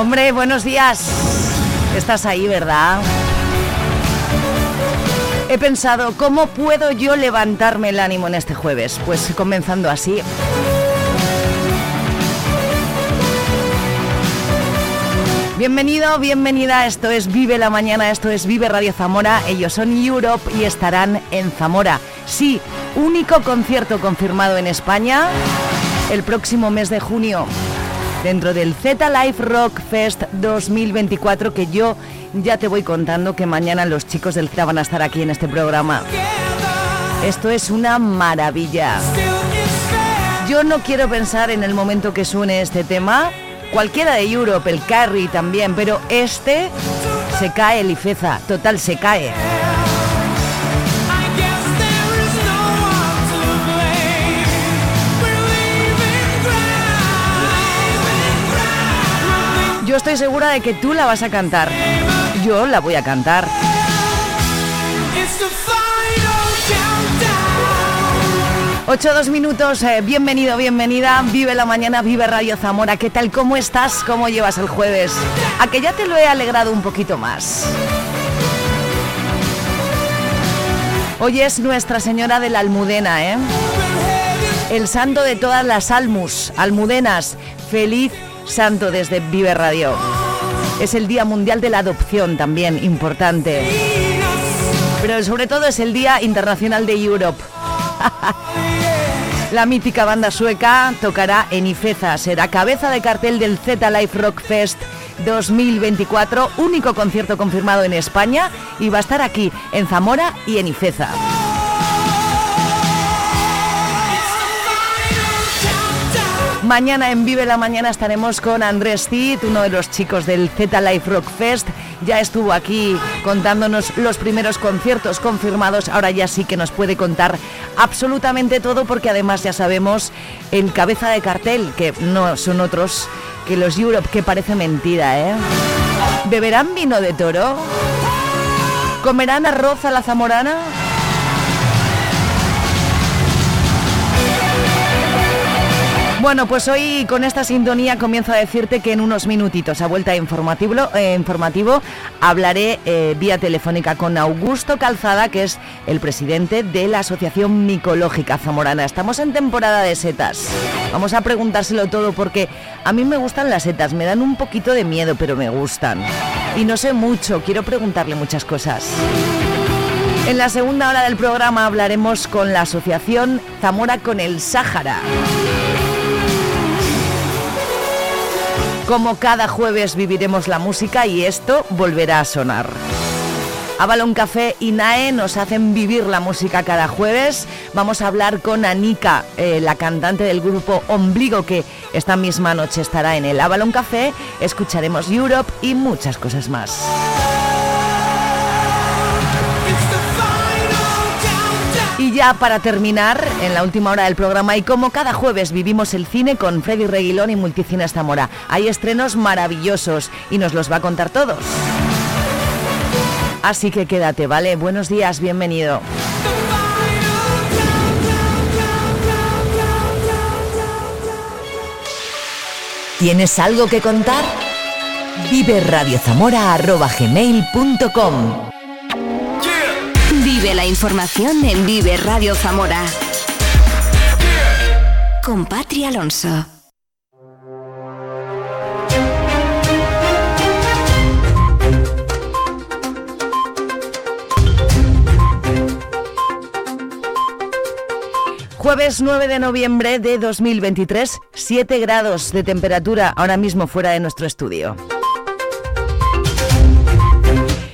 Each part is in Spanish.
Hombre, buenos días. Estás ahí, ¿verdad? He pensado, ¿cómo puedo yo levantarme el ánimo en este jueves? Pues comenzando así. Bienvenido, bienvenida, esto es Vive la Mañana, esto es Vive Radio Zamora, ellos son Europe y estarán en Zamora. Sí, único concierto confirmado en España el próximo mes de junio dentro del Z Life Rock Fest 2024 que yo ya te voy contando que mañana los chicos del Z van a estar aquí en este programa. Esto es una maravilla. Yo no quiero pensar en el momento que suene este tema, cualquiera de Europe, el Carry también, pero este se cae el Ifeza, total se cae. Estoy segura de que tú la vas a cantar. Yo la voy a cantar. Ocho dos minutos, eh, bienvenido, bienvenida, vive la mañana, vive Radio Zamora, ¿qué tal? ¿Cómo estás? ¿Cómo llevas el jueves? A que ya te lo he alegrado un poquito más. Hoy es Nuestra Señora de la Almudena, ¿eh? El santo de todas las almus, almudenas, feliz santo desde Vive Radio. Es el Día Mundial de la Adopción también, importante. Pero sobre todo es el Día Internacional de Europe. La mítica banda sueca tocará en Ifeza, será cabeza de cartel del Z Life Rock Fest 2024, único concierto confirmado en España y va a estar aquí en Zamora y en Ifeza. Mañana en Vive la Mañana estaremos con Andrés Cid, uno de los chicos del Z Life Rock Fest. Ya estuvo aquí contándonos los primeros conciertos confirmados. Ahora ya sí que nos puede contar absolutamente todo porque además ya sabemos el cabeza de cartel, que no son otros que los Europe, que parece mentira, ¿eh? ¿Beberán vino de toro? ¿Comerán arroz a la zamorana? Bueno, pues hoy con esta sintonía comienzo a decirte que en unos minutitos a vuelta informativo, eh, informativo hablaré eh, vía telefónica con Augusto Calzada, que es el presidente de la Asociación Micológica Zamorana. Estamos en temporada de setas. Vamos a preguntárselo todo porque a mí me gustan las setas, me dan un poquito de miedo, pero me gustan. Y no sé mucho, quiero preguntarle muchas cosas. En la segunda hora del programa hablaremos con la Asociación Zamora con el Sáhara. Como cada jueves viviremos la música y esto volverá a sonar. Avalon Café y NAE nos hacen vivir la música cada jueves. Vamos a hablar con Anika, eh, la cantante del grupo Ombligo, que esta misma noche estará en el Avalon Café. Escucharemos Europe y muchas cosas más. Ya para terminar, en la última hora del programa, y como cada jueves vivimos el cine con Freddy Reguilón y Multicines Zamora. Hay estrenos maravillosos y nos los va a contar todos. Así que quédate, ¿vale? Buenos días, bienvenido. ¿Tienes algo que contar? Vive Vive la información en Vive Radio Zamora. Con Patria Alonso. Jueves 9 de noviembre de 2023, 7 grados de temperatura ahora mismo fuera de nuestro estudio.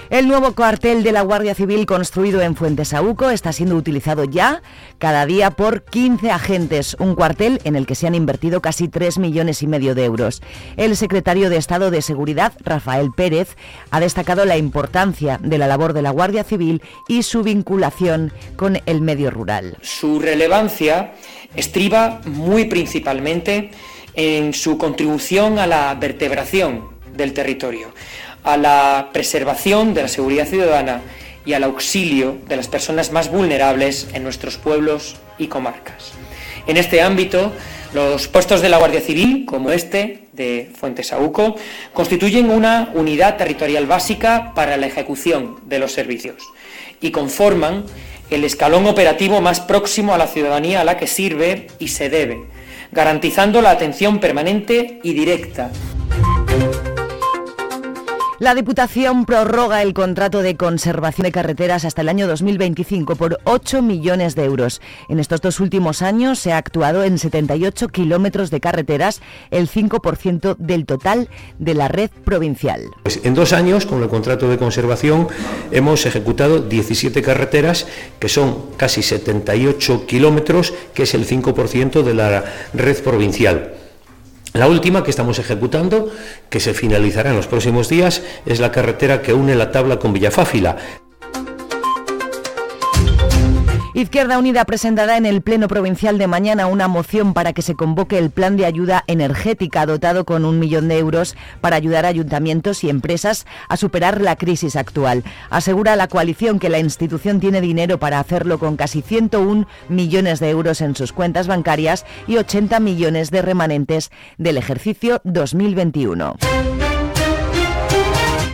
El nuevo cuartel de la Guardia Civil construido en Fuentesauco está siendo utilizado ya cada día por 15 agentes, un cuartel en el que se han invertido casi 3 millones y medio de euros. El secretario de Estado de Seguridad, Rafael Pérez, ha destacado la importancia de la labor de la Guardia Civil y su vinculación con el medio rural. Su relevancia estriba muy principalmente en su contribución a la vertebración del territorio a la preservación de la seguridad ciudadana y al auxilio de las personas más vulnerables en nuestros pueblos y comarcas. En este ámbito, los puestos de la Guardia Civil, como este de Fuentesauco, constituyen una unidad territorial básica para la ejecución de los servicios y conforman el escalón operativo más próximo a la ciudadanía a la que sirve y se debe, garantizando la atención permanente y directa la Diputación prorroga el contrato de conservación de carreteras hasta el año 2025 por 8 millones de euros. En estos dos últimos años se ha actuado en 78 kilómetros de carreteras, el 5% del total de la red provincial. Pues en dos años, con el contrato de conservación, hemos ejecutado 17 carreteras, que son casi 78 kilómetros, que es el 5% de la red provincial. La última que estamos ejecutando, que se finalizará en los próximos días, es la carretera que une la tabla con Villafáfila. Izquierda Unida presentará en el Pleno Provincial de mañana una moción para que se convoque el plan de ayuda energética dotado con un millón de euros para ayudar ayuntamientos y empresas a superar la crisis actual. Asegura la coalición que la institución tiene dinero para hacerlo con casi 101 millones de euros en sus cuentas bancarias y 80 millones de remanentes del ejercicio 2021.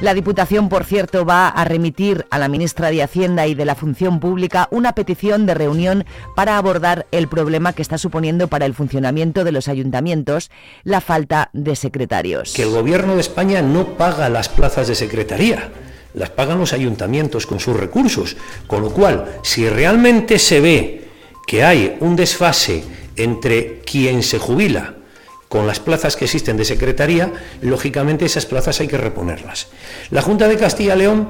La Diputación, por cierto, va a remitir a la ministra de Hacienda y de la Función Pública una petición de reunión para abordar el problema que está suponiendo para el funcionamiento de los ayuntamientos la falta de secretarios. Que el Gobierno de España no paga las plazas de secretaría las pagan los ayuntamientos con sus recursos. Con lo cual, si realmente se ve que hay un desfase entre quien se jubila con las plazas que existen de secretaría, lógicamente esas plazas hay que reponerlas. La Junta de Castilla-León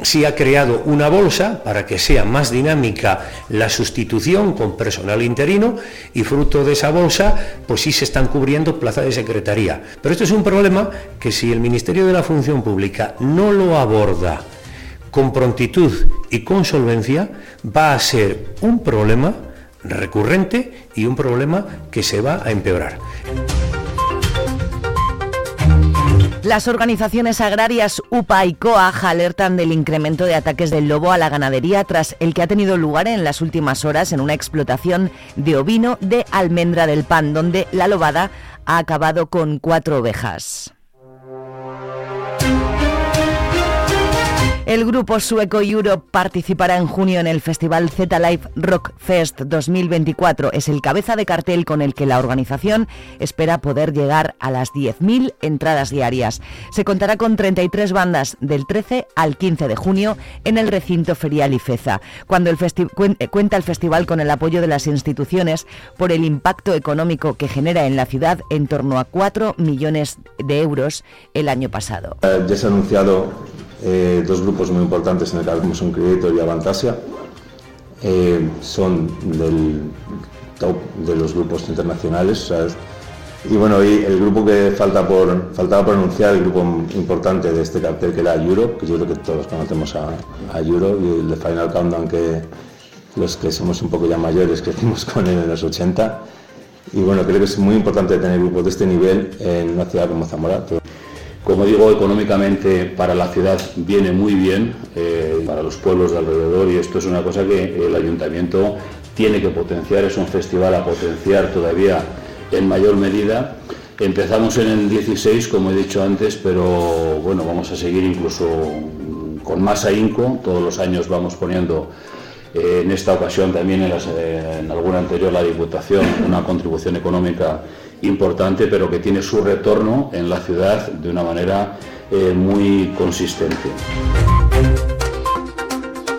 sí ha creado una bolsa para que sea más dinámica la sustitución con personal interino y fruto de esa bolsa pues sí se están cubriendo plazas de secretaría. Pero esto es un problema que si el Ministerio de la Función Pública no lo aborda con prontitud y con solvencia, va a ser un problema recurrente y un problema que se va a empeorar. Las organizaciones agrarias UPA y COAJ alertan del incremento de ataques del lobo a la ganadería tras el que ha tenido lugar en las últimas horas en una explotación de ovino de Almendra del Pan, donde la lobada ha acabado con cuatro ovejas. El grupo sueco Europe participará en junio en el festival Z Live Rock Fest 2024. Es el cabeza de cartel con el que la organización espera poder llegar a las 10.000 entradas diarias. Se contará con 33 bandas del 13 al 15 de junio en el recinto ferial Ifeza. Cuando el eh, cuenta el festival con el apoyo de las instituciones por el impacto económico que genera en la ciudad en torno a 4 millones de euros el año pasado. Ya se ha anunciado eh, dos grupos muy importantes en el que son Creator y Avantasia. Eh, son del top de los grupos internacionales. Y bueno, el grupo que falta por, faltaba por anunciar, el grupo importante de este cartel que era Europe, que yo creo que todos conocemos a, a Europe, y el de Final Countdown, que los que somos un poco ya mayores crecimos con él en los 80. Y bueno, creo que es muy importante tener grupos de este nivel en una ciudad como Zamora. Como digo, económicamente para la ciudad viene muy bien, eh, para los pueblos de alrededor y esto es una cosa que el ayuntamiento tiene que potenciar, es un festival a potenciar todavía en mayor medida. Empezamos en el 16, como he dicho antes, pero bueno, vamos a seguir incluso con más ahínco, todos los años vamos poniendo eh, en esta ocasión también eh, en alguna anterior la Diputación una contribución económica importante, pero que tiene su retorno en la ciudad de una manera eh, muy consistente.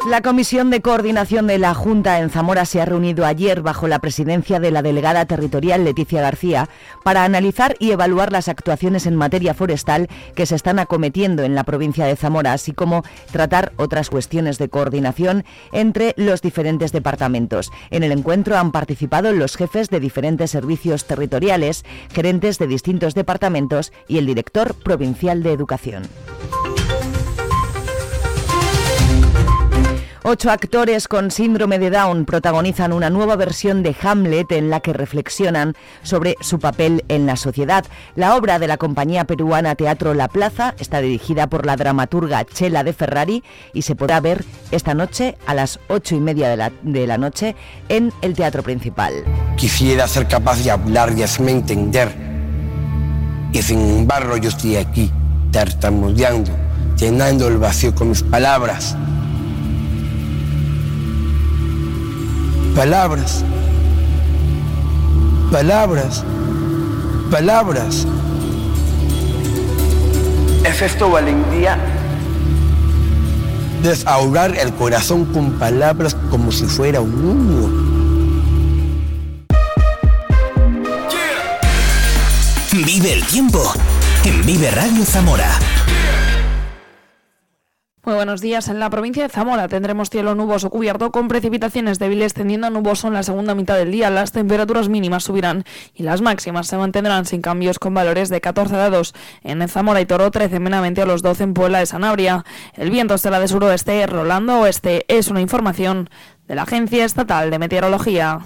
La Comisión de Coordinación de la Junta en Zamora se ha reunido ayer bajo la presidencia de la delegada territorial Leticia García para analizar y evaluar las actuaciones en materia forestal que se están acometiendo en la provincia de Zamora, así como tratar otras cuestiones de coordinación entre los diferentes departamentos. En el encuentro han participado los jefes de diferentes servicios territoriales, gerentes de distintos departamentos y el director provincial de Educación. Ocho actores con síndrome de Down protagonizan una nueva versión de Hamlet en la que reflexionan sobre su papel en la sociedad. La obra de la compañía peruana Teatro La Plaza está dirigida por la dramaturga Chela de Ferrari y se podrá ver esta noche a las ocho y media de la, noche en el Teatro Principal. Quisiera ser capaz de hablar y hacerme entender. Y sin embargo yo estoy aquí, tartamudeando, llenando el vacío con mis palabras. Palabras. Palabras. Palabras. ¿Es esto valentía? Desahogar el corazón con palabras como si fuera un niño. Vive el tiempo en Vive Radio Zamora. Muy buenos días. En la provincia de Zamora tendremos cielo nuboso cubierto con precipitaciones débiles tendiendo a nuboso en la segunda mitad del día. Las temperaturas mínimas subirán y las máximas se mantendrán sin cambios con valores de 14 grados en Zamora y Toro, 13 menamente a los 12 en Puebla de Sanabria. El viento será de suroeste, rolando oeste. Es una información de la Agencia Estatal de Meteorología.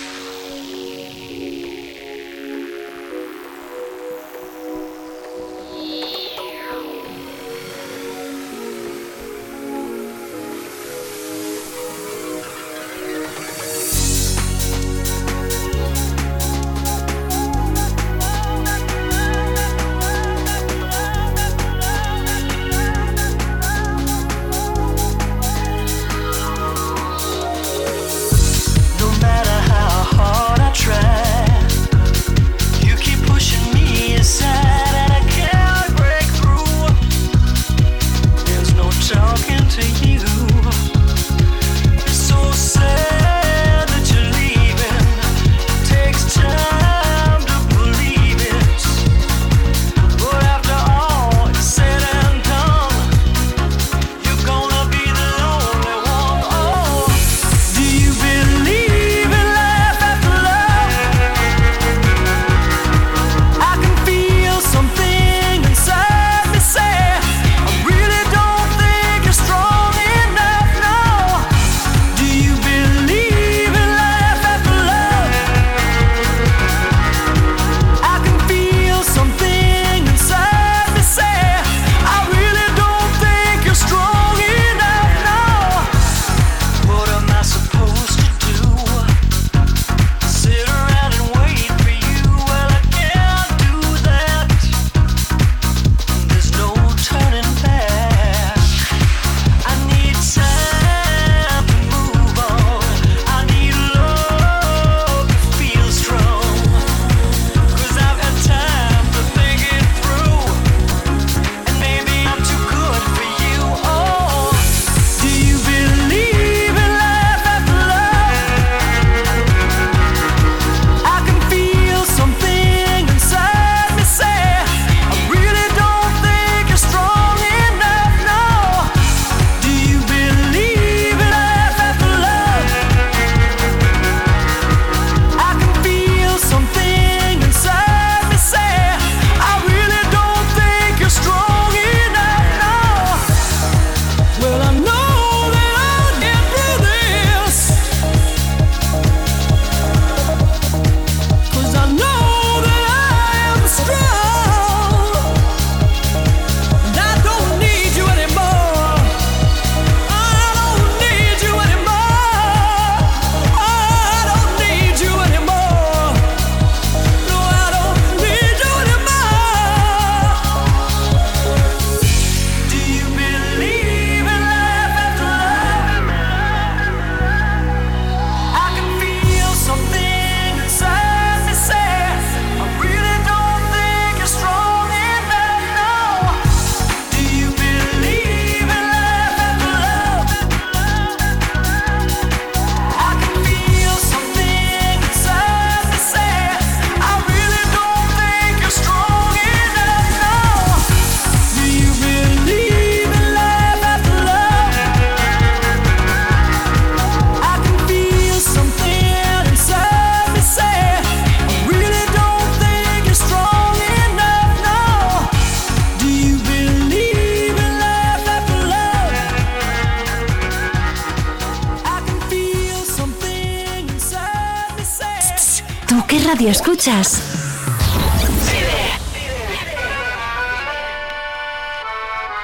escuchas?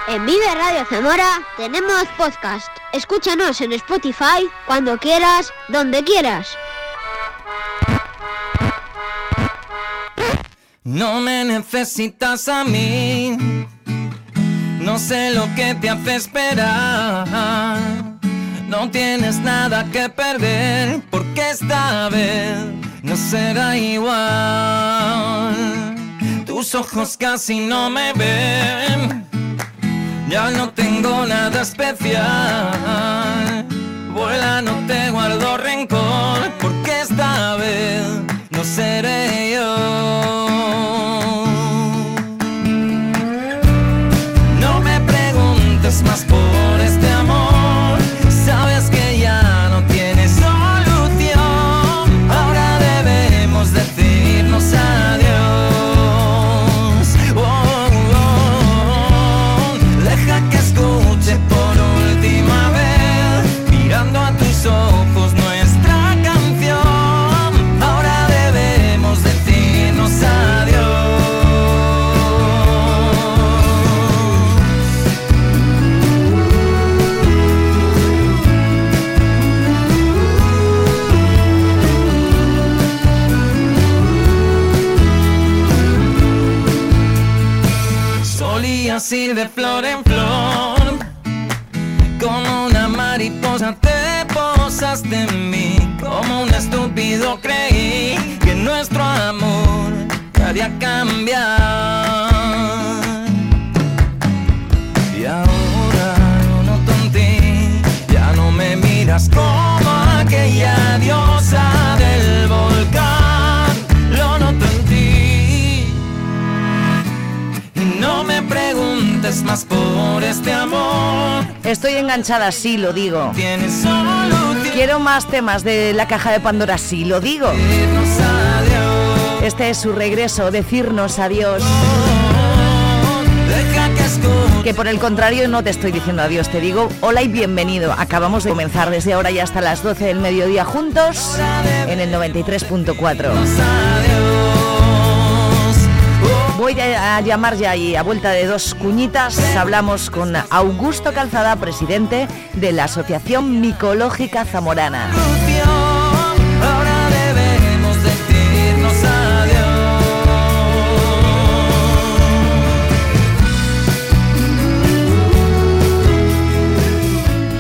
En Vive Radio Zamora tenemos podcast. Escúchanos en Spotify cuando quieras, donde quieras. No me necesitas a mí, no sé lo que te hace esperar. No tienes nada que perder, porque esta vez no será igual. Tus ojos casi no me ven, ya no tengo nada especial. Vuela, no te guardo rencor, porque esta vez no seré enganchada, sí, lo digo. Quiero más temas de la caja de Pandora, sí, lo digo. Este es su regreso, decirnos adiós. Que por el contrario no te estoy diciendo adiós, te digo hola y bienvenido. Acabamos de comenzar desde ahora y hasta las 12 del mediodía juntos en el 93.4. Voy a llamar ya y a vuelta de dos cuñitas hablamos con Augusto Calzada, presidente de la Asociación Micológica Zamorana.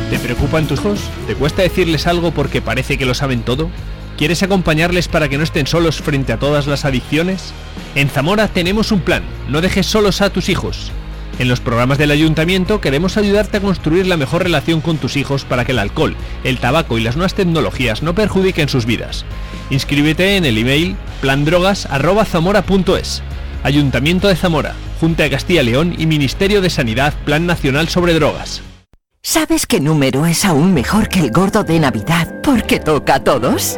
¿Te preocupan tus hijos? ¿Te cuesta decirles algo porque parece que lo saben todo? ¿Quieres acompañarles para que no estén solos frente a todas las adicciones? En Zamora tenemos un plan, no dejes solos a tus hijos. En los programas del ayuntamiento queremos ayudarte a construir la mejor relación con tus hijos para que el alcohol, el tabaco y las nuevas tecnologías no perjudiquen sus vidas. Inscríbete en el email plandrogas@zamora.es. Ayuntamiento de Zamora, Junta de Castilla y León y Ministerio de Sanidad Plan Nacional sobre Drogas. ¿Sabes qué número es aún mejor que el gordo de Navidad porque toca a todos?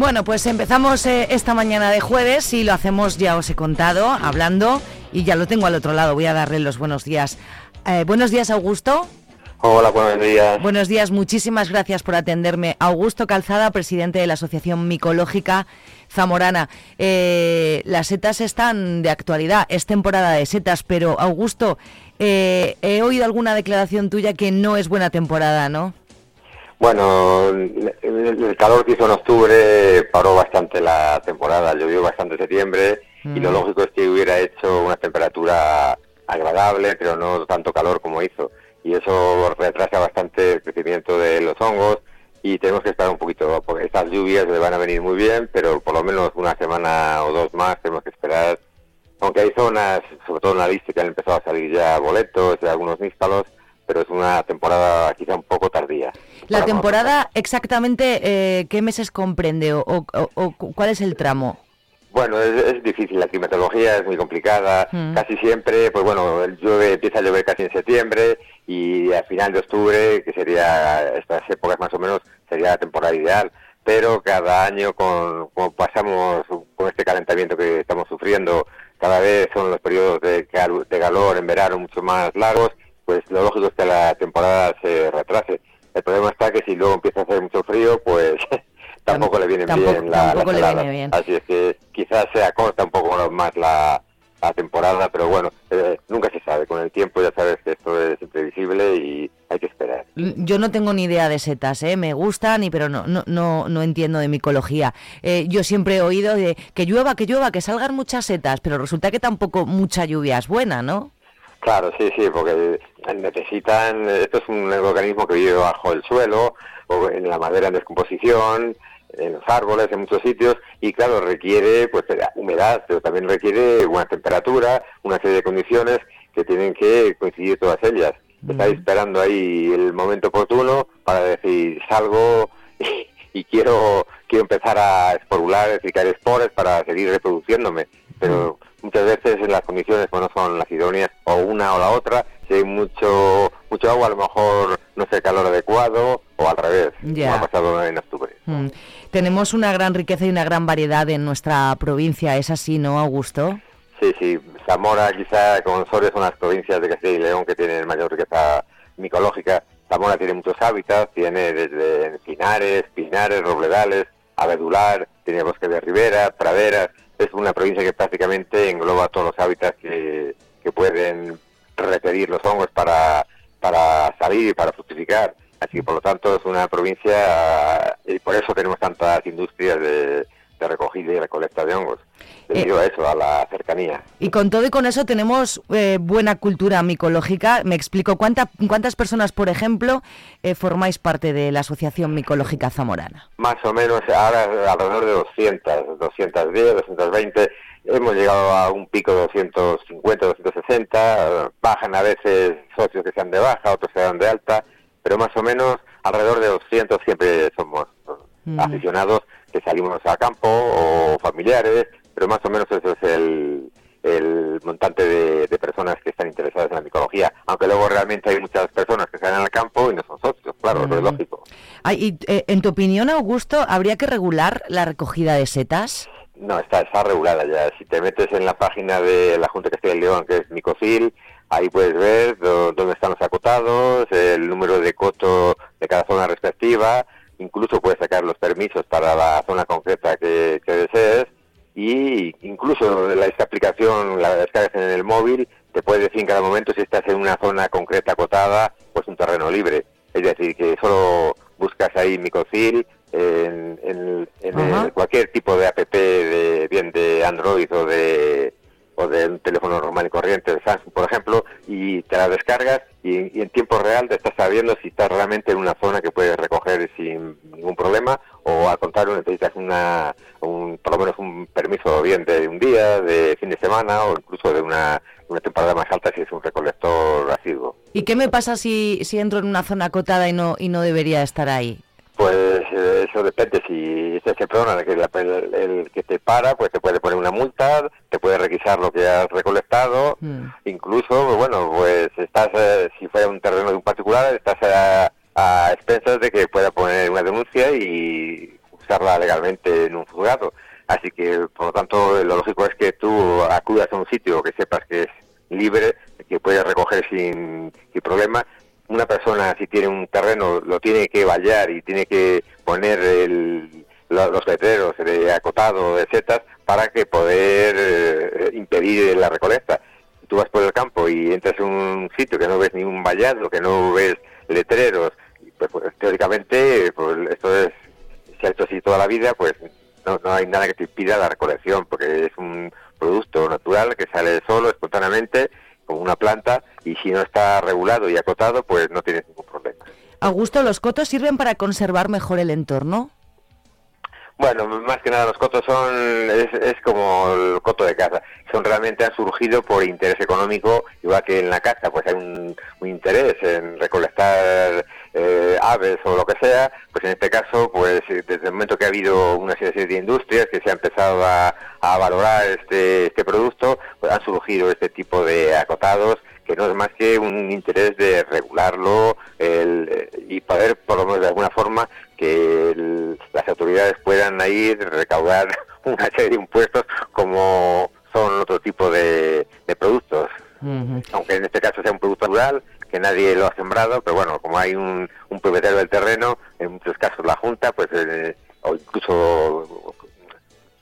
Bueno, pues empezamos eh, esta mañana de jueves y lo hacemos, ya os he contado, hablando y ya lo tengo al otro lado, voy a darle los buenos días. Eh, buenos días, Augusto. Hola, buenos días. Buenos días, muchísimas gracias por atenderme. Augusto Calzada, presidente de la Asociación Micológica Zamorana. Eh, las setas están de actualidad, es temporada de setas, pero Augusto, eh, he oído alguna declaración tuya que no es buena temporada, ¿no? Bueno, el calor que hizo en octubre paró bastante la temporada, llovió bastante en septiembre y lo Mm. lógico es que hubiera hecho una temperatura agradable, pero no tanto calor como hizo. Y eso retrasa bastante el crecimiento de los hongos y tenemos que esperar un poquito, porque estas lluvias le van a venir muy bien, pero por lo menos una semana o dos más tenemos que esperar. Aunque hay zonas, sobre todo en la lista, que han empezado a salir ya boletos y algunos níscalos, pero es una temporada quizá un poco tardía. La temporada, exactamente, eh, ¿qué meses comprende o, o- o cuál es el tramo? Bueno, es, es difícil, la climatología es muy complicada. Mm. Casi siempre, pues bueno, llueve, empieza a llover casi en septiembre y a final de octubre, que sería estas épocas más o menos, sería la temporada ideal. Pero cada año, con, como pasamos con este calentamiento que estamos sufriendo, cada vez son los periodos de, cal- de calor en verano mucho más largos, pues lo lógico es que la temporada se retrase. El problema está que si luego empieza a hacer mucho frío, pues tampoco le vienen tampoco- bien la, las viene bien. Así es que quizás se acorta un poco más la, la temporada, pero bueno, eh, nunca se sabe. Con el tiempo ya sabes que esto es imprevisible y hay que esperar. Yo no tengo ni idea de setas, ¿eh? me gustan, y pero no, no, no, no entiendo de micología. Eh, yo siempre he oído de que llueva, que llueva, que salgan muchas setas, pero resulta que tampoco mucha lluvia es buena, ¿no? Claro, sí, sí, porque necesitan, esto es un organismo que vive bajo el suelo o en la madera en descomposición, en los árboles, en muchos sitios, y claro, requiere pues humedad, pero también requiere una temperatura, una serie de condiciones que tienen que coincidir todas ellas. Está esperando ahí el momento oportuno para decir salgo y, y quiero quiero empezar a esporular, es decir, caer espores para seguir reproduciéndome. Pero muchas veces en las condiciones no son las idóneas, o una o la otra, si hay mucho mucho agua, a lo mejor no es el calor adecuado, o al revés, Ya. como ha pasado en octubre. Mm. Tenemos una gran riqueza y una gran variedad en nuestra provincia, ¿es así, no, Augusto? Sí, sí, Zamora quizá con Soria son las provincias de Castilla y León que tienen mayor riqueza micológica. Zamora tiene muchos hábitats, tiene desde encinares, pinares, robledales, abedular, tiene bosque de ribera, praderas. Es una provincia que prácticamente engloba todos los hábitats que, que pueden requerir los hongos para, para salir y para fructificar. Así que por lo tanto es una provincia y por eso tenemos tantas industrias de, de recogida y recolecta de hongos. Debido a eso, a la cercanía. Y con todo y con eso tenemos eh, buena cultura micológica. Me explico, ¿cuánta- ¿cuántas personas, por ejemplo, eh, formáis parte de la Asociación Micológica Zamorana? Más o menos ahora alrededor de 200, 210, 220. Hemos llegado a un pico de 250, 260. Bajan a veces socios que sean de baja, otros se dan de alta. Pero más o menos alrededor de 200 siempre somos aficionados que salimos a campo o familiares. Pero más o menos eso es el, el montante de, de personas que están interesadas en la micología. Aunque luego realmente hay muchas personas que salen al campo y no son socios, claro, eso es lógico. Ay, y, eh, en tu opinión, Augusto, ¿habría que regular la recogida de setas? No, está, está regulada ya. Si te metes en la página de la Junta Castilla y León, que es Micocil, ahí puedes ver dó- dónde están los acotados, el número de coto de cada zona respectiva, incluso puedes sacar los permisos para la zona concreta que, que desees y incluso la, esta aplicación la descargas en el móvil, te puede decir en cada momento si estás en una zona concreta acotada, pues un terreno libre. Es decir, que solo buscas ahí Micocil en, en- en el- cualquier tipo de app, de, bien de Android o de o de un teléfono normal y corriente de Samsung, por ejemplo, y te la descargas y, en tiempo real te estás sabiendo si estás realmente en una zona que puedes recoger sin ningún problema o al contrario necesitas una, un, por lo menos un permiso bien de un día, de fin de semana o incluso de una, una temporada más alta si es un recolector asiduo. ¿Y qué me pasa si, si entro en una zona acotada y no, y no debería estar ahí? Pues eh, eso depende. Si problema, el que, la- el, el que te para, pues te puede poner una multa, te puede requisar lo que has recolectado. Incluso, bueno, pues estás, eh, si fuera un terreno de un particular, estás a, a expensas de que pueda poner una denuncia y usarla legalmente en un juzgado. Así que, por lo tanto, lo lógico es que tú acudas a un sitio que sepas que es libre, que puedes recoger sin, sin problema. Una persona, si tiene un terreno, lo tiene que vallar y tiene que poner el- lo- los letreros de acotado, de setas, para que poder eh, impedir la recolecta. Tú vas por el campo y entras en un sitio que no ves ningún vallado, que no ves letreros, pues, pues, teóricamente, pues esto es, si ha hecho así toda la vida, pues no hay nada que te impida la recolección, porque es un producto natural que sale solo, espontáneamente, como una planta, y si no está regulado y acotado, pues no tienes ningún problema. Augusto, ¿los cotos sirven para conservar mejor el entorno? Bueno, más que nada los cotos son, es, como el coto de casa, son realmente han surgido por interés económico, igual que en la casa, pues hay un, interés en recolectar eh, aves o lo que sea, pues en este caso, pues desde el momento que ha habido una serie de industrias que se ha empezado a, valorar este, este producto, pues han surgido este tipo de acotados que no es más que un interés de regularlo y poder, por lo menos de alguna forma, que las autoridades puedan ir recaudar una serie de impuestos como son otro tipo de, productos. Aunque en este caso sea un producto rural, que nadie lo ha sembrado, pero bueno, como hay un, propietario del terreno, en muchos casos la Junta, pues eh, o incluso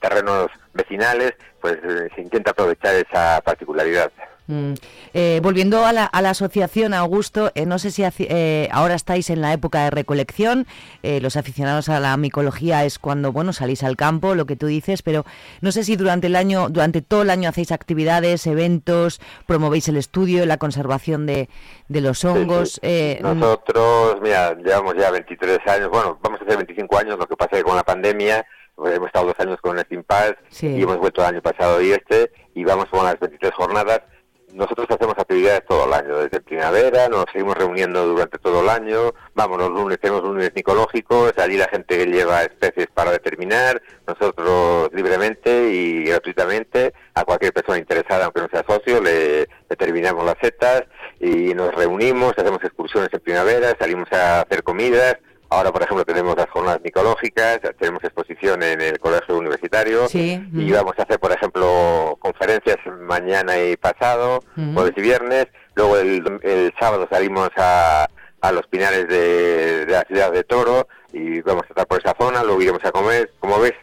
terrenos vecinales, pues eh, se intenta aprovechar esa particularidad. Mm. Eh, volviendo a la, asociación, Augusto, eh, no sé si eh, ahora estáis en la época de recolección, los aficionados a la micología es cuando bueno salís al campo, lo que tú dices, pero no sé si durante el año, durante todo el año hacéis actividades, eventos, promovéis el estudio, la conservación de, los hongos. Nosotros, mira, llevamos ya 23 años, bueno, vamos a hacer 25 años, lo que pasa es que con la pandemia pues, hemos estado dos años con el Steam y hemos vuelto el año pasado y este, y vamos con las 23 jornadas nosotros hacemos actividades todo el año, desde primavera, nos seguimos reuniendo durante todo el año, vamos, los lunes tenemos lunes micológicos, allí la gente lleva especies para determinar, nosotros libremente y gratuitamente, a cualquier persona interesada, aunque no sea socio, le determinamos las setas y nos reunimos, hacemos excursiones en primavera, salimos a hacer comidas, Ahora, por ejemplo, tenemos las jornadas micológicas, tenemos exposición en el colegio universitario y vamos a hacer, por ejemplo, conferencias mañana y pasado, jueves y viernes. Luego el, sábado salimos a, a los pinales de, la ciudad de Toro y vamos a estar por esa zona, luego iremos a comer. Como ves,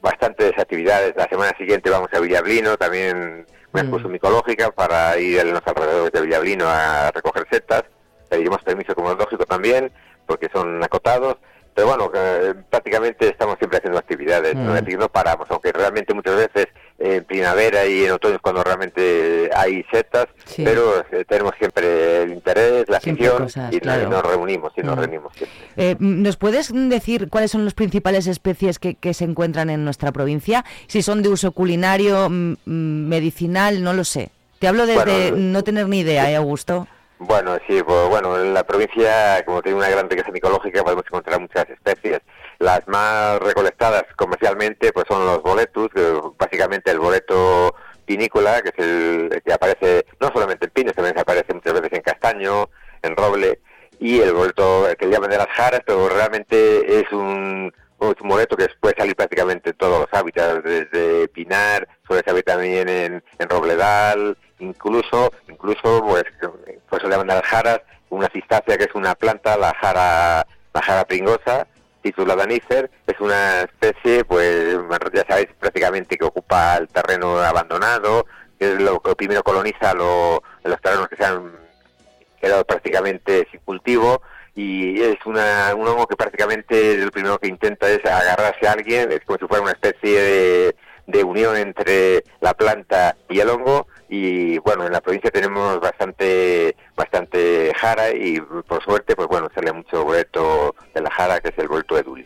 bastantes actividades. La semana siguiente vamos a Villablino, también una exposición micológica para ir a los alrededores de Villablino a recoger setas. Pediremos permiso como lógico también porque son acotados, pero bueno, eh, prácticamente estamos siempre haciendo actividades, ¿no? Mm. no paramos, aunque realmente muchas veces en primavera y en otoño es cuando realmente hay setas, pero eh, tenemos siempre el interés, la afición y nos reunimos y nos mm. reunimos eh, ¿Nos puedes decir cuáles son las principales especies que, que, se encuentran en nuestra provincia? Si son de uso culinario, medicinal, no lo sé. Te hablo desde no tener ni idea, ¿eh, Augusto? Bueno, sí, pues bueno, en la provincia, como tiene una gran riqueza micológica, podemos encontrar muchas especies. Las más recolectadas comercialmente, pues son los boletus, básicamente el boleto pinícola, que es el que aparece no solamente en pines, también se aparece muchas veces en castaño, en roble, y el boleto que llaman de las jaras, pero realmente es un, un boleto que puede salir prácticamente en todos los hábitats, desde pinar, suele salir también en, en robledal, incluso, incluso pues, pues se llaman las jaras, una cistacia que es una planta, la jara, la jara pringosa, titulada Nícer, es una especie, pues ya sabéis prácticamente que ocupa el terreno abandonado, que es lo que primero coloniza los terrenos que se han quedado prácticamente sin cultivo, y es una, un hongo que prácticamente lo primero que intenta es agarrarse a alguien, es como si fuera una especie de, de unión entre la planta y el hongo, y bueno, en la provincia tenemos bastante bastante jara y por suerte, pues bueno, sale mucho boleto de la jara, que es el boleto de. Mm.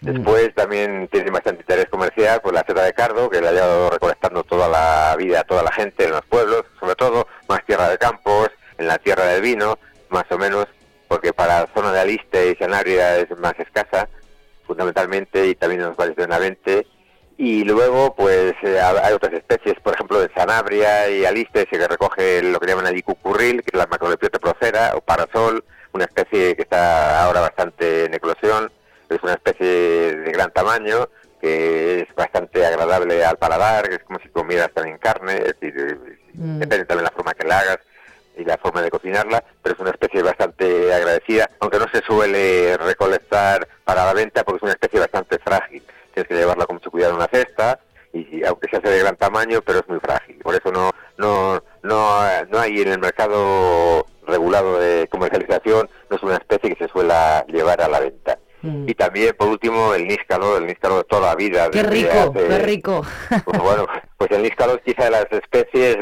Después también tiene bastante interés comercial pues la seta de cardo, que la ha llevado recolectando toda la vida toda la gente en los pueblos, sobre todo más tierra de campos, en la tierra del vino, más o menos, porque para la zona de Aliste y Sanabria es más escasa, fundamentalmente, y también en los valles de Benavente, y luego, pues eh, hay otras especies, por ejemplo, de Sanabria y Aliste, que recoge lo que llaman allí cucurril, que es la macrolepiote procera, o parasol, una especie que está ahora bastante en eclosión, es una especie de gran tamaño, que es bastante agradable al paladar, que es como si comieras también carne, es decir, mm. depende también la forma que la hagas y la forma de cocinarla, pero es una especie bastante agradecida, aunque no se suele recolectar para la venta porque es una especie bastante frágil tienes que llevarla con mucho cuidado en una cesta, y aunque se hace de gran tamaño, pero es muy frágil. Por eso no, no, no, no hay en el mercado regulado de comercialización, no es una especie que se suela llevar a la venta. Mm. Y también, por último, el níscalo, el níscalo de toda la vida. ¡Qué rico, qué rico! Pues bueno, pues el níscalo es quizá de las especies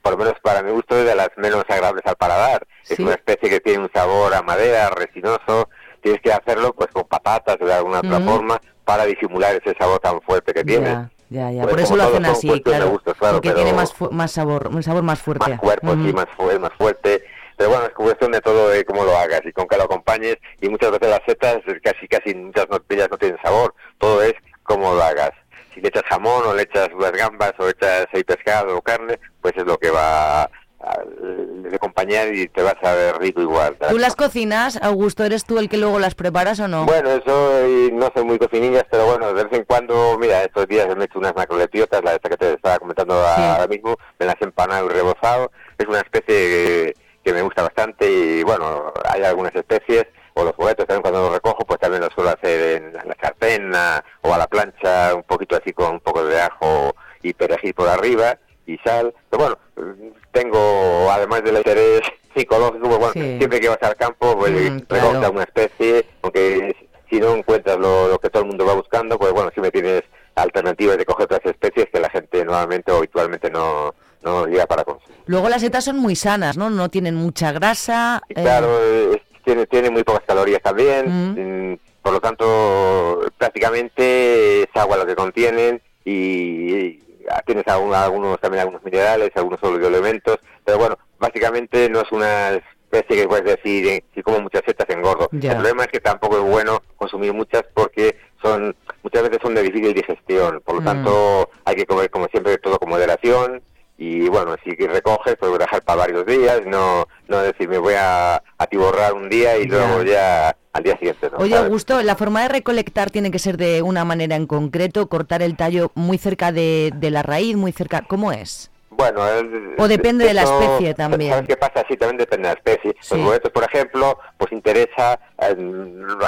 por lo menos para mi gusto, de las menos agradables al paladar. Es una especie que tiene un sabor a madera, resinoso. Tienes que hacerlo pues con patatas o de alguna otra forma para disimular ese sabor tan fuerte que tiene. Ya, ya, por eso lo hacen así, claro, porque tiene más, más sabor, un sabor más fuerte. Más cuerpo, sí, más, más fuerte. Pero bueno, es cuestión de todo de cómo lo hagas y con qué lo acompañes. Y muchas veces las setas, casi casi muchas no, no tienen sabor. Todo es cómo lo hagas. Si le echas jamón o le echas unas gambas o le echas ahí pescado o carne, pues es lo que va de acompañar y te vas a ver rico igual. ¿Tú las cocinas, Augusto? ¿Eres tú el que luego las preparas o no? Bueno, eso no soy muy cocinillas, pero bueno, de vez en cuando, mira, estos días me he hecho unas macrolepiotas, la esta que te estaba comentando ahora mismo, me las he empanado y rebozado, es una especie que, me gusta bastante y bueno, hay algunas especies, o los juguetes también cuando los recojo, pues también los suelo hacer en la sartén o a la plancha, un poquito así con un poco de ajo y perejil por arriba y sal. Pero bueno, tengo, además del interés psicológico, pues bueno, siempre que vas al campo, pues mm, una especie, aunque si no encuentras lo, que todo el mundo va buscando, pues bueno, siempre tienes alternativas de coger otras especies que la gente nuevamente o habitualmente no, no llega para consumir. Luego las setas son muy sanas, ¿no? No tienen mucha grasa. Eh. Claro, tiene, tiene muy pocas calorías también, mm. Mm, por lo tanto, prácticamente es agua lo que contienen y tienes algunos también algunos minerales, algunos elementos, pero bueno, básicamente no es una especie que puedes decir, eh, si como muchas setas engordo. El problema es que tampoco es bueno consumir muchas porque son muchas veces son de difícil digestión, por lo mm. tanto hay que comer como siempre todo con moderación y bueno, si recoges, pues dejar para varios días, no, no decir me voy a atiborrar un día y luego ya al día siguiente. Oye, Augusto, ¿la forma de recolectar tiene que ser de una manera en concreto? ¿Cortar el tallo muy cerca de, de la raíz, muy cerca? ¿Cómo es? Bueno, o depende de la especie también. ¿Sabes qué pasa? Sí, también depende de la especie. Los boletos, por ejemplo, pues interesa eh,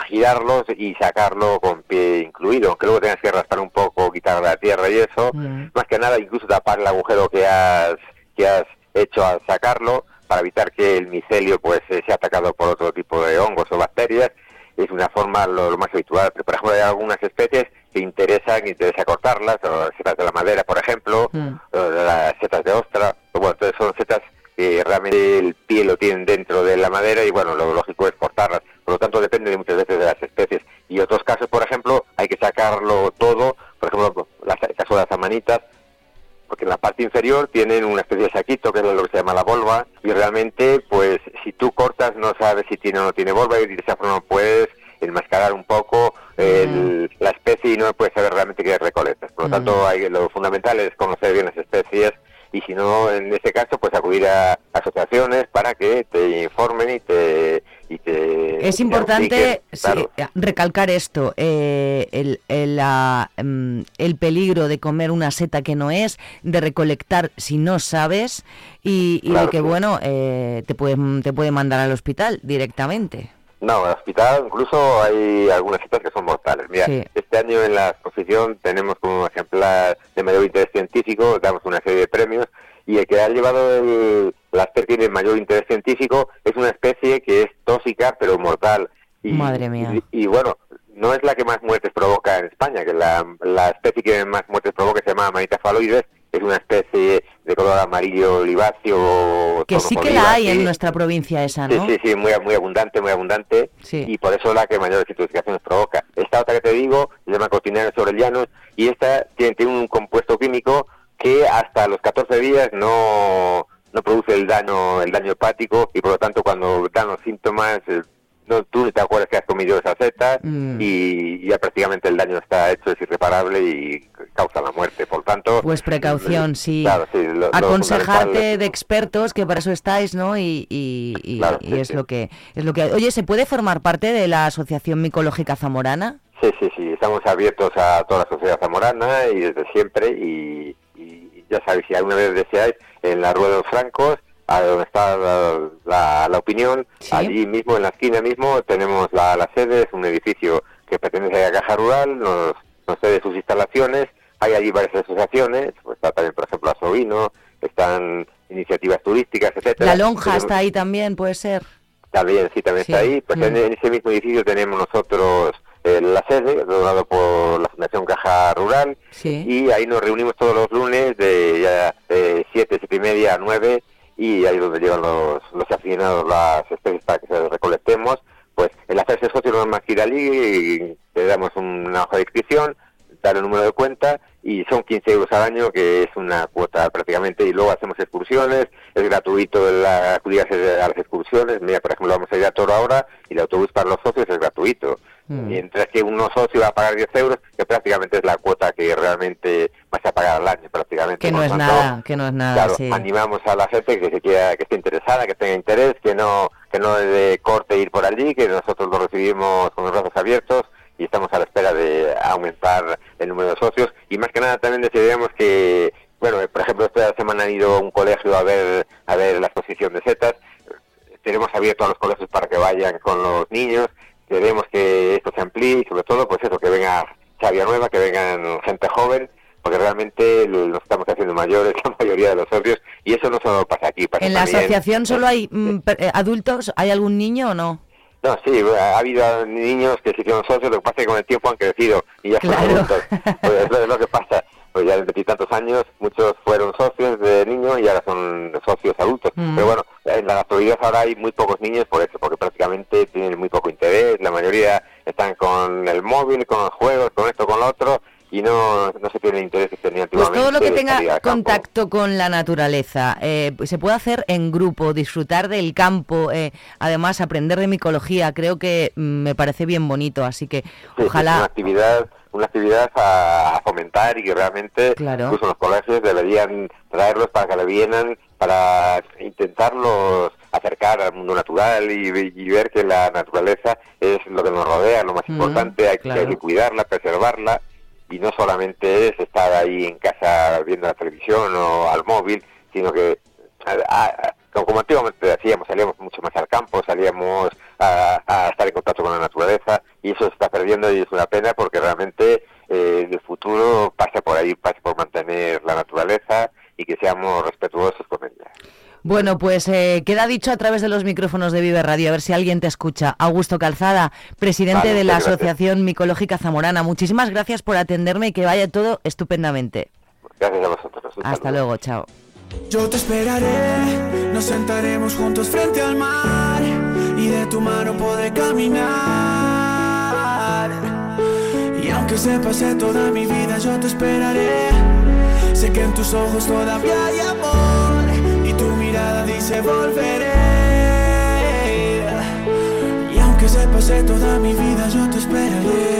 girarlos y sacarlo con pie incluido, aunque luego tengas que raspar un poco, quitar la tierra y eso. Mm. Más que nada, incluso tapar el agujero que has, que has hecho al sacarlo para evitar que el micelio pues eh, sea atacado por otro tipo de hongos o bacterias. Es una forma lo, más habitual. Pero, por ejemplo, hay algunas especies interesan, interesa cortarlas, las setas de la madera, por ejemplo, mm. las setas de ostra, bueno, entonces son setas que realmente el pie lo tienen dentro de la madera y bueno, lo lógico es cortarlas. Por lo tanto, depende de muchas veces de las especies. Y otros casos, por ejemplo, hay que sacarlo todo, por ejemplo, el caso de las amanitas, porque en la parte inferior tienen una especie de saquito que es lo que se llama la volva y realmente pues si tú cortas no sabes si tiene o no tiene volva y de esa forma puedes enmascarar un poco la especie y no puedes saber realmente qué recolectas. Por lo tanto, hay, lo fundamental es conocer bien las especies y si no, en ese caso, pues acudir a asociaciones para que te informen y te... Y te es importante recalcar esto, eh, el, el, mm, el, peligro de comer una seta que no es, de recolectar si no sabes y, y de que, bueno, eh, te, puede, te puede mandar al hospital directamente. No, en el hospital incluso hay algunas setas que son mortales. Mira, este año en la exposición tenemos como ejemplar de mayor interés científico, damos una serie de premios, y el que ha llevado el, la especie de mayor interés científico es una especie que es tóxica pero mortal. Y, Madre mía. Y, bueno, no es la que más muertes provoca en España, que la, la especie que más muertes provoca se llama Manita faloides, es una especie de color amarillo oliváceo. Que sí que la hay en nuestra provincia esa, ¿no? Sí, sí, sí, muy, muy abundante, muy abundante. Y por eso la que mayores intoxicaciones provoca. Esta otra que te digo se llama cotinera sobre llanos y esta tiene, tiene, un compuesto químico que hasta los 14 días no, no produce el daño, el daño hepático y por lo tanto cuando dan los síntomas no, tú te acuerdas que has comido esa seta mm. y ya prácticamente el daño está hecho, es irreparable y causa la muerte. Por tanto... Pues precaución, sí. Aconsejarte de expertos, que para eso estáis, ¿no? Y, y, es, Lo que, es lo que Oye, ¿se puede formar parte de la Asociación Micológica Zamorana? Sí, sí, sí. Estamos abiertos a toda la sociedad zamorana y desde siempre y, ya sabéis, si alguna vez deseáis, en la Rueda de los Francos a donde está la, la, opinión, allí mismo, en la esquina mismo, tenemos la, la, sede, es un edificio que pertenece a Caja Rural, nos, nos cede sus instalaciones, hay allí varias asociaciones, pues está también, por ejemplo, Asovino, están iniciativas turísticas, etcétera. La lonja está ahí también, puede ser. También, sí, también está ahí. Pues en, ese mismo edificio tenemos nosotros eh, la sede, donado por la Fundación Caja Rural, Sí. y ahí nos reunimos todos los lunes de ya, eh, siete, siete y media a nueve, y ahí es donde llegan los, los aficionados las especies para que se recolectemos. Pues el hacerse socio no es más que ir allí, y te damos una hoja de inscripción, dar el número de cuenta y son 15 euros al año, que es una cuota prácticamente, y luego hacemos excursiones, es gratuito la, acudir a las excursiones, mira, por ejemplo, vamos a ir a Toro ahora y el autobús para los socios es gratuito, Mm. mientras que uno socio va a pagar 10 euros, que prácticamente es la cuota que realmente vas a pagar al año prácticamente. Que no es tanto, nada, que no es nada, Claro, sí. animamos a la gente que se quiera, que esté interesada, que tenga interés, que no, que no es de corte ir por allí, que nosotros lo recibimos con los brazos abiertos y estamos a la espera de aumentar el número de socios y más que nada también decidíamos que, bueno, por ejemplo esta semana han ido a un colegio a ver, a ver la exposición de setas, tenemos abierto a los colegios para que vayan con los niños, queremos que esto se amplíe y sobre todo pues eso, que venga Xavia Nueva, que vengan gente joven, porque realmente lo- nos estamos haciendo mayores la mayoría de los socios y eso no solo pasa aquí, pasa ¿En la también- asociación solo hay mm, eh, adultos? ¿Hay algún niño o no? No, sí, ha habido niños que se hicieron socios, lo que pasa es que con el tiempo han crecido y ya son adultos. Pues es lo que pasa. Pues ya de tantos años, muchos fueron socios de niños y ahora son socios adultos. Mm. Pero bueno, en la actualidad ahora hay muy pocos niños por eso, porque prácticamente tienen muy poco interés, la mayoría están con el móvil, con los juegos, con esto, con lo otro, y no, no se tiene interés que tenían Pues todo lo que tenga contacto con la naturaleza eh, se puede hacer en grupo, disfrutar del campo, eh, además aprender de micología, creo que mm, me parece bien bonito, así que Sí, sí, es una ojalá... actividad una actividad a, fomentar y que realmente Claro. incluso los colegios deberían traerlos para que le vienan para intentarlos acercar al mundo natural y, y ver que la naturaleza es lo que nos rodea, lo más Mm, importante, hay, que- hay que cuidarla, preservarla y no solamente es estar ahí en casa viendo la televisión o al móvil, sino que a- como antiguamente hacíamos, salíamos mucho más al campo, salíamos a, a estar en contacto con la naturaleza y eso se está perdiendo y es una pena porque realmente eh, el futuro pasa por ahí, pasa por mantener la naturaleza y que seamos respetuosos con ella. Bueno, pues eh, queda dicho a través de los micrófonos de Vive Radio, a ver si alguien te escucha. Augusto Calzada, presidente Vale, de la gracias. Asociación Micológica Zamorana. Muchísimas gracias por atenderme y que vaya todo estupendamente. Gracias a vosotros. Hasta saludo. luego, chao. Yo te esperaré, nos sentaremos juntos frente al mar y de tu mano podré caminar. Y aunque se pase toda mi vida, yo te esperaré. Sé que en tus ojos todavía hay volveré. Y aunque se pase toda mi vida, yo te esperaré.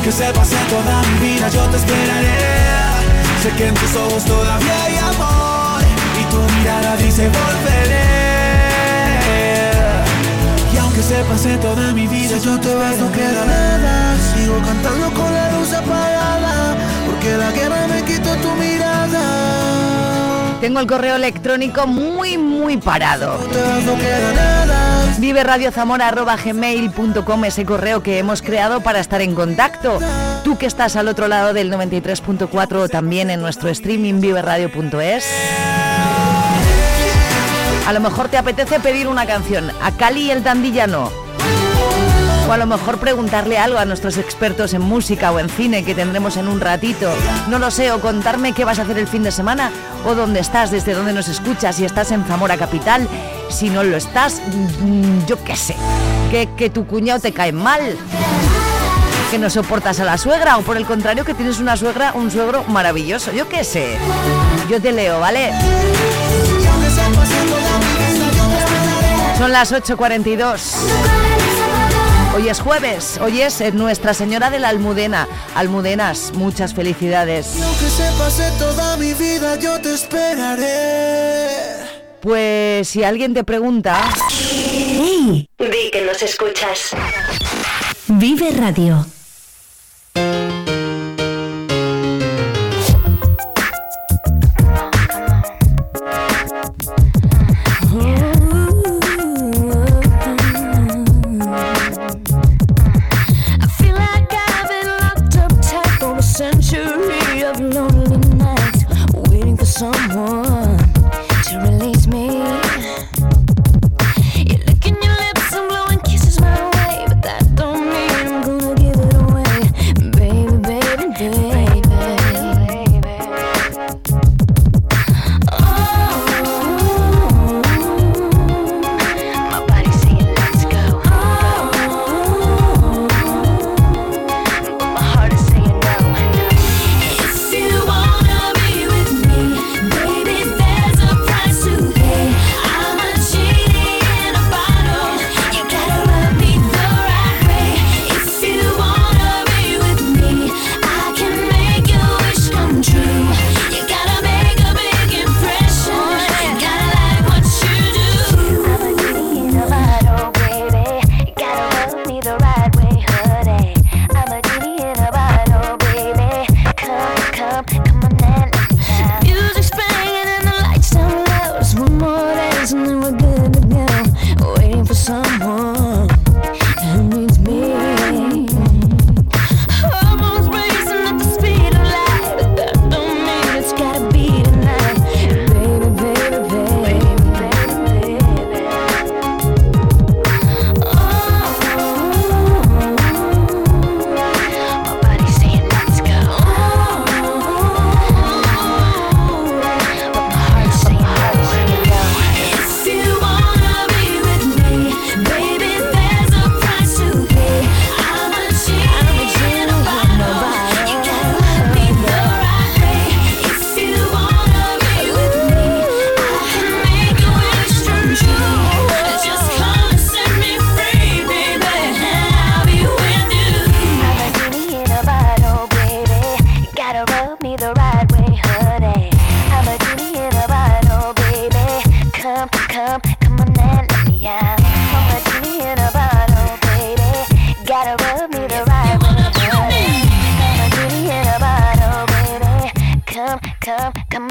Aunque se pase toda mi vida, yo te esperaré. Sé que en tus ojos todavía hay amor y tu mirada dice volveré. Y aunque se pase toda mi vida, si yo te veo no queda nada. Sigo cantando con la luz apagada, porque la guerra me quitó tu mirada. Tengo el correo electrónico muy, muy parado. Vive Radio Zamora@gmail.com ese correo que hemos creado para estar en contacto. Tú que estás al otro lado del 93.4 o también en nuestro streaming viveradio.es. A lo mejor te apetece pedir una canción. A Cali y el Tandillano. O a lo mejor preguntarle algo a nuestros expertos en música o en cine que tendremos en un ratito. No lo sé, o contarme qué vas a hacer el fin de semana, o dónde estás, desde dónde nos escuchas, si estás en Zamora Capital, si no lo estás, mm, yo qué sé, que, que tu cuñado te cae mal, que no soportas a la suegra, o por el contrario que tienes una suegra, un suegro maravilloso, yo qué sé. Yo te leo, ¿vale? Son las 8.42. Hoy es jueves, hoy es eh, Nuestra Señora de la Almudena. Almudenas, muchas felicidades. Y aunque se pase toda mi vida, yo te esperaré. Pues si alguien te pregunta... ¡Hey! Di que nos escuchas. Vive Radio.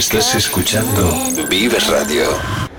Estás escuchando Vives Radio.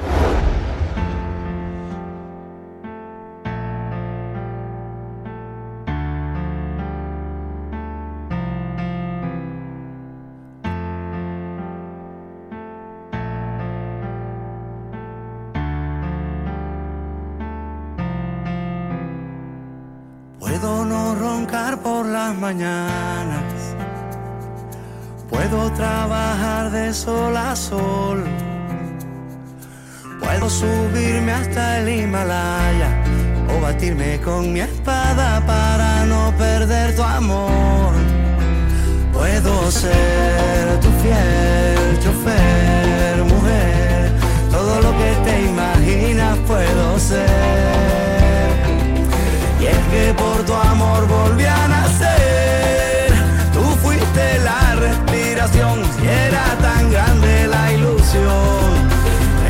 tu amor volví a nacer. Tú fuiste la respiración, si era tan grande la ilusión.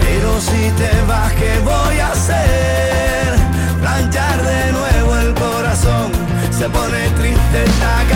Pero si te vas, ¿qué voy a hacer? Planchar de nuevo el corazón, se pone triste esta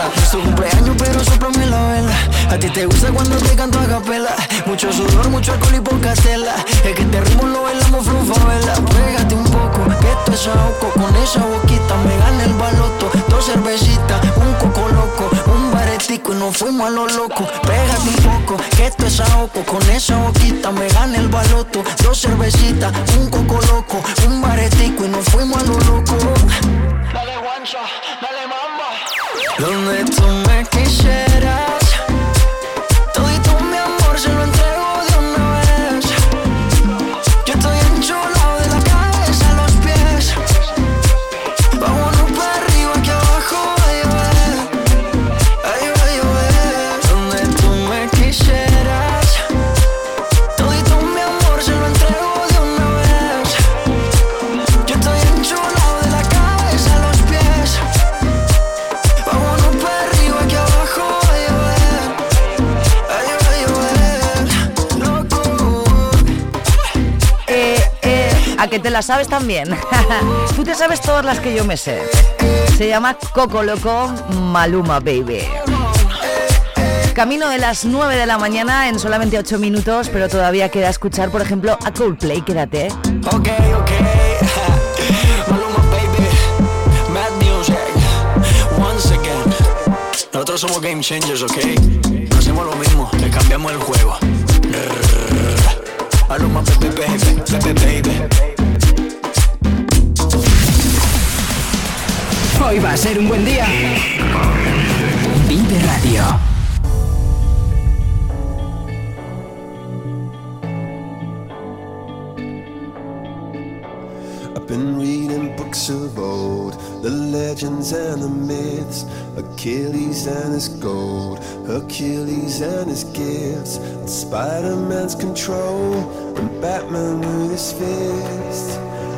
santa. Es tu cumpleaños, pero soplame la vela. A ti te gusta cuando te canto a capela. Mucho sudor, mucho alcohol y poca tela. Es que este ritmo lo bailamos vela. Pégate un poco, que esto es. Con esa boquita me gana el baloto. Dos cervecitas, un coco loco, un baretico y nos fuimos a lo loco. Pégate un poco, que esto es. Con esa boquita me gana el baloto. Dos cervecitas, un coco loco, un baretico y nos fuimos a lo loco. Dale guancha. Donde tú me quisieras, te la sabes también. Tú te sabes todas las que yo me sé. Se llama Coco Loco Maluma Baby. Camino de las 9 de la mañana en solamente 8 minutos, pero todavía queda escuchar, por ejemplo, a Coldplay. Quédate. Ok, ok. Maluma, baby. Mad music. Once again. Nosotros somos game changers, ok. No hacemos lo mismo, le cambiamos el juego. Maluma, baby, baby, baby, baby. Va a ser un buen día. Vive Radio. I've been reading books of old, the legends and the myths, Achilles and his gold, Hercules and his gifts, and Spider-Man's control, and Batman with his fist.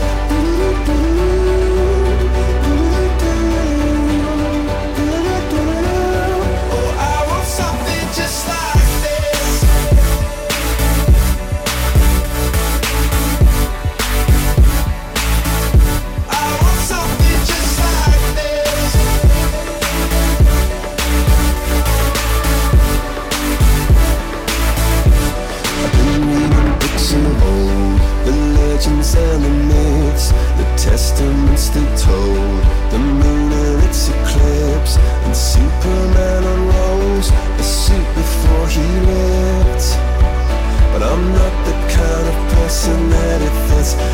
podcast.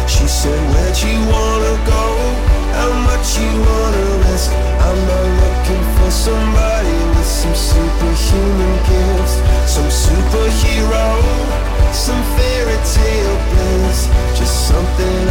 She said, Where'd you wanna go? How much you wanna risk? I'm not looking for somebody with some superhuman gifts, some superhero, some fairy tale bliss. Just something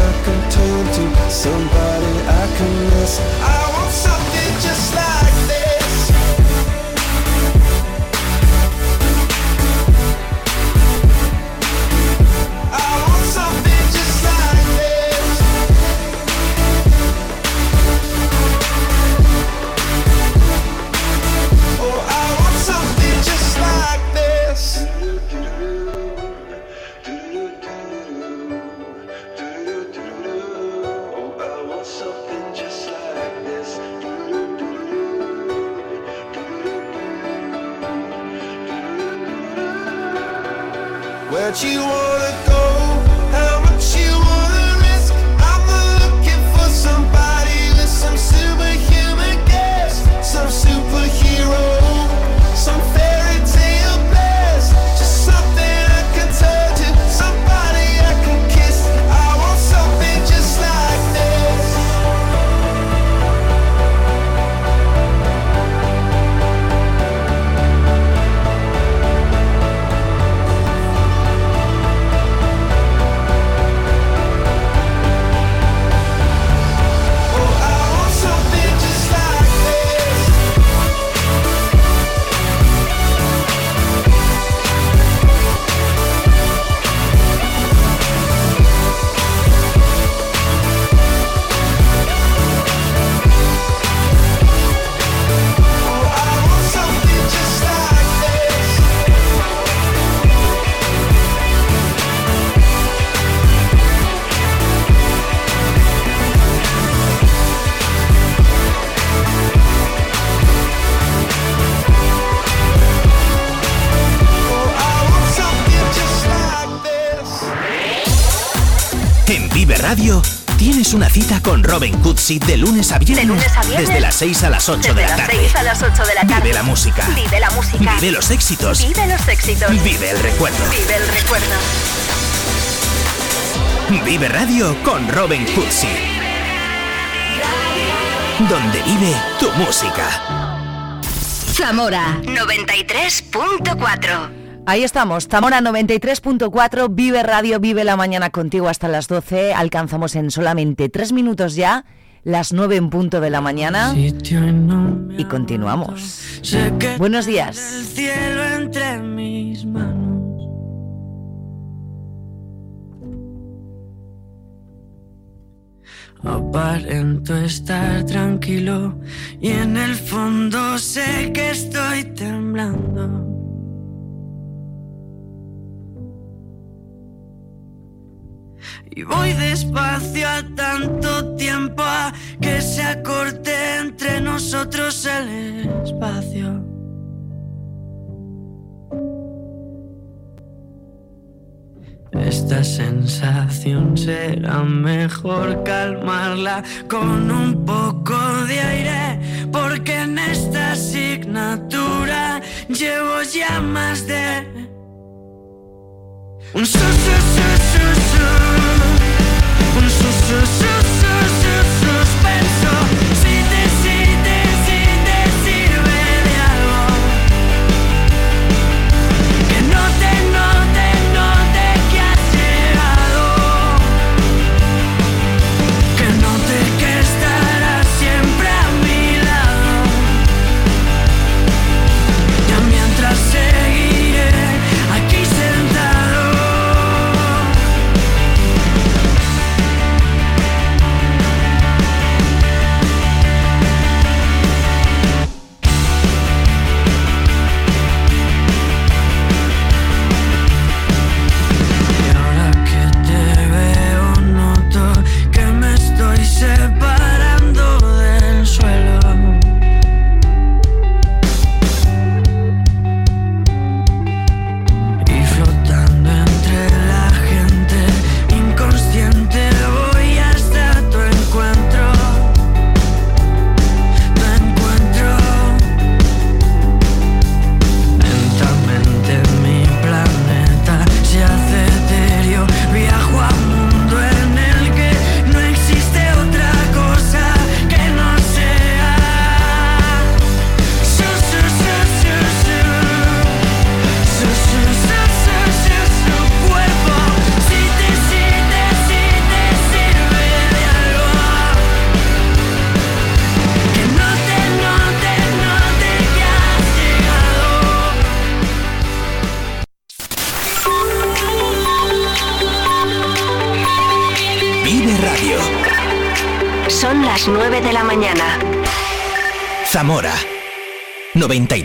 con Robin Cutsi de lunes a viernes. De lunes a viernes. Desde las 6 a las 8 Desde de la las tarde. 6 a las 8 de la tarde. Vive la música. Vive la música. Vive los éxitos. Vive los éxitos. Vive el recuerdo. Vive el recuerdo. Vive Radio con Robin Cutsi. Donde vive tu música. Zamora 93.4. Ahí estamos, Zamora 93.4, Vive Radio, Vive la Mañana contigo hasta las 12. Alcanzamos en solamente tres minutos ya las 9 en punto de la mañana y continuamos. Buenos días. el cielo entre mis manos. Aparento estar tranquilo y en el fondo sé que estoy temblando. Y voy despacio a tanto tiempo a que se acorte entre nosotros el espacio. Esta sensación será mejor calmarla con un poco de aire, porque en esta asignatura llevo ya más de un su su su su su un su 91